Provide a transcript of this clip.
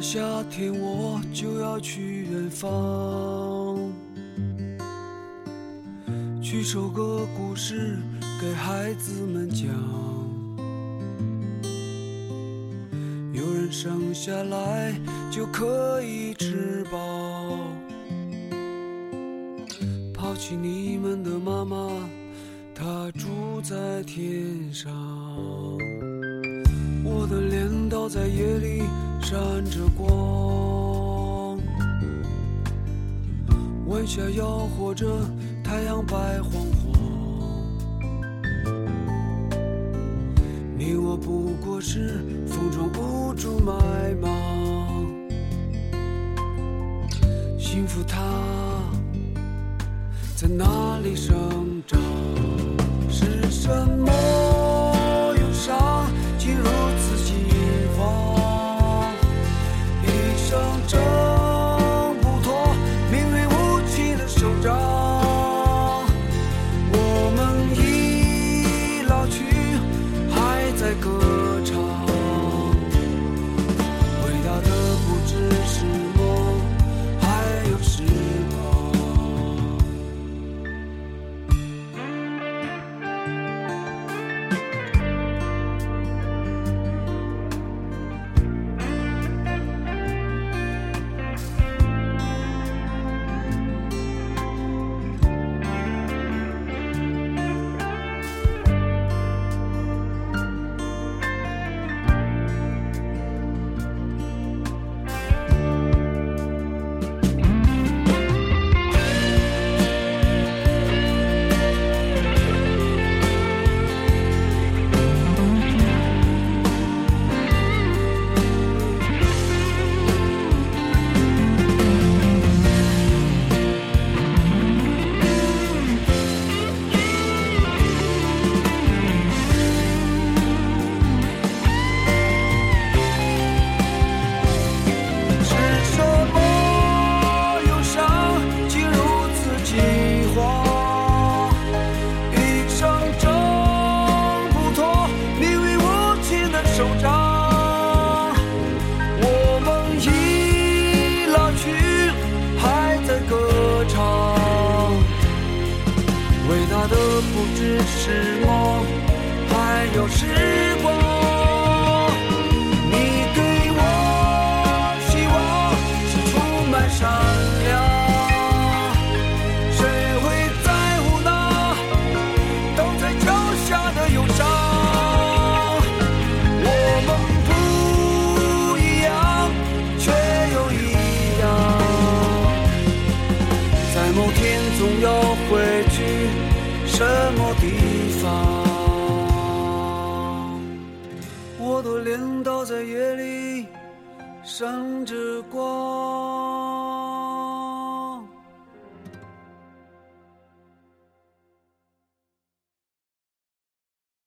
夏天，我就要去远方，去说个故事给孩子们讲。有人生下来就可以吃饱，抛弃你们的妈妈，她住在天上。我的镰刀在夜里闪着光，晚霞摇晃着太阳白晃晃。你我不过是风中无助埋芒，幸福它在哪里生长？是什么在歌不只是梦，还有时光。你给我希望，是充满闪亮。谁会在乎那倒在脚下的忧伤？我们不一样，却又一样。在某天，总要回去。什么地方？我的镰刀在夜里闪着光。